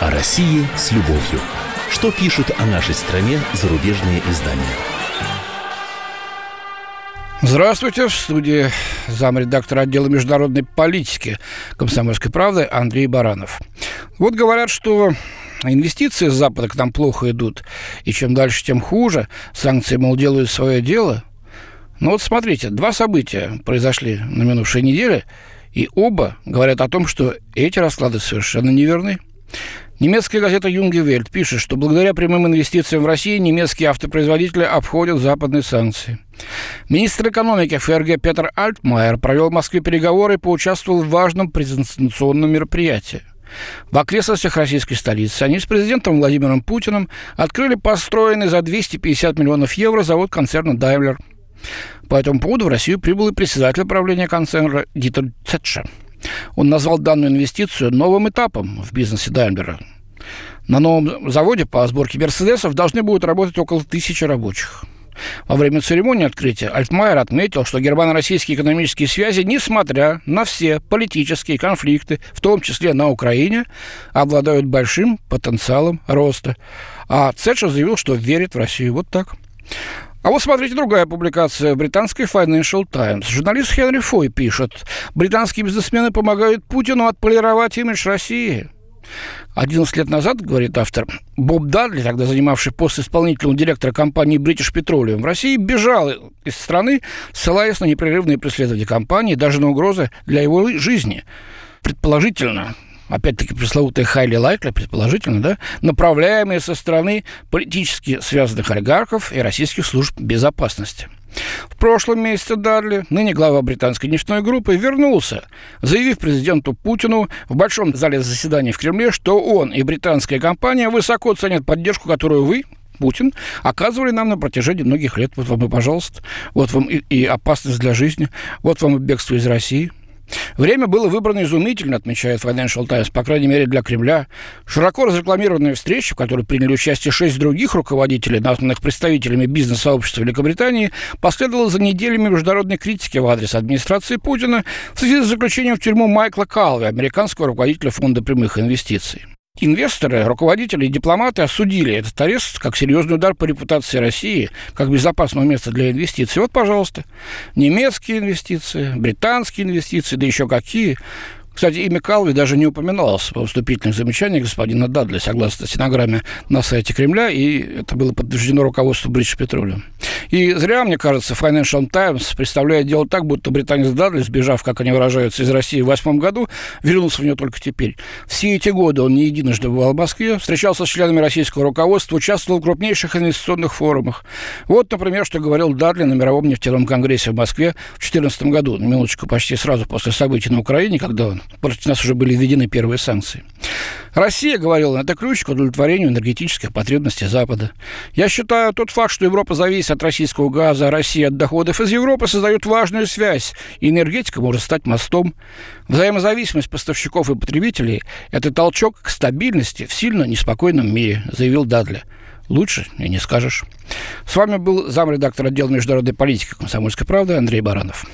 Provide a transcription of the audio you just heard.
О России с любовью. Что пишут о нашей стране зарубежные издания? Здравствуйте, в студии замредактор отдела международной политики «Комсомольской правды» Андрей Баранов. Вот говорят, что инвестиции с Запада к нам плохо идут, и чем дальше, тем хуже. Санкции, мол, делают свое дело. Но вот смотрите, два события произошли на минувшей неделе, и оба говорят о том, что эти расклады совершенно неверны. Немецкая газета «Юнге Вельт» пишет, что благодаря прямым инвестициям в Россию немецкие автопроизводители обходят западные санкции. Министр экономики ФРГ Петр Альтмайер провел в Москве переговоры и поучаствовал в важном презентационном мероприятии. В окрестностях российской столицы они с президентом Владимиром Путиным открыли построенный за 250 миллионов евро завод концерна «Даймлер». По этому поводу в Россию прибыл и председатель правления концерна Дитер Цетша – он назвал данную инвестицию новым этапом в бизнесе Даймлера. На новом заводе по сборке «Мерседесов» должны будут работать около тысячи рабочих. Во время церемонии открытия Альтмайер отметил, что германо-российские экономические связи, несмотря на все политические конфликты, в том числе на Украине, обладают большим потенциалом роста. А Цетша заявил, что верит в Россию. Вот так. А вот смотрите другая публикация британской Financial Times. Журналист Хенри Фой пишет, британские бизнесмены помогают Путину отполировать имидж России. 11 лет назад, говорит автор, Боб Дадли, тогда занимавший пост исполнительного директора компании British Petroleum, в России бежал из страны, ссылаясь на непрерывные преследования компании, даже на угрозы для его жизни. Предположительно, опять-таки пресловутые highly likely, предположительно, да, направляемые со стороны политически связанных олигархов и российских служб безопасности. В прошлом месяце Дарли, ныне глава британской нефтяной группы, вернулся, заявив президенту Путину в большом зале заседаний в Кремле, что он и британская компания высоко ценят поддержку, которую вы, Путин, оказывали нам на протяжении многих лет. Вот вам и пожалуйста. Вот вам и, и опасность для жизни. Вот вам и бегство из России. Время было выбрано изумительно, отмечает Financial Times, по крайней мере для Кремля. Широко разрекламированная встреча, в которой приняли участие шесть других руководителей, названных представителями бизнес-сообщества Великобритании, последовала за неделями международной критики в адрес администрации Путина в связи с заключением в тюрьму Майкла Калви, американского руководителя фонда прямых инвестиций. Инвесторы, руководители и дипломаты осудили этот арест как серьезный удар по репутации России, как безопасного места для инвестиций. Вот, пожалуйста, немецкие инвестиции, британские инвестиции, да еще какие. Кстати, имя Калви даже не упоминалось во вступительных замечаниях господина Дадли, согласно стенограмме на сайте Кремля, и это было подтверждено руководству British Petroleum. И зря, мне кажется, Financial Times представляет дело так, будто британец Дадли, сбежав, как они выражаются, из России в восьмом году, вернулся в нее только теперь. Все эти годы он не единожды бывал в Москве, встречался с членами российского руководства, участвовал в крупнейших инвестиционных форумах. Вот, например, что говорил Дадли на Мировом нефтяном конгрессе в Москве в 2014 году, на минуточку, почти сразу после событий на Украине, когда против нас уже были введены первые санкции. Россия, говорила, это ключ к удовлетворению энергетических потребностей Запада. Я считаю, тот факт, что Европа зависит от российского газа, а Россия от доходов из Европы, создает важную связь, и энергетика может стать мостом. Взаимозависимость поставщиков и потребителей – это толчок к стабильности в сильно неспокойном мире, заявил Дадли. Лучше и не скажешь. С вами был замредактор отдела международной политики «Комсомольской правды» Андрей Баранов.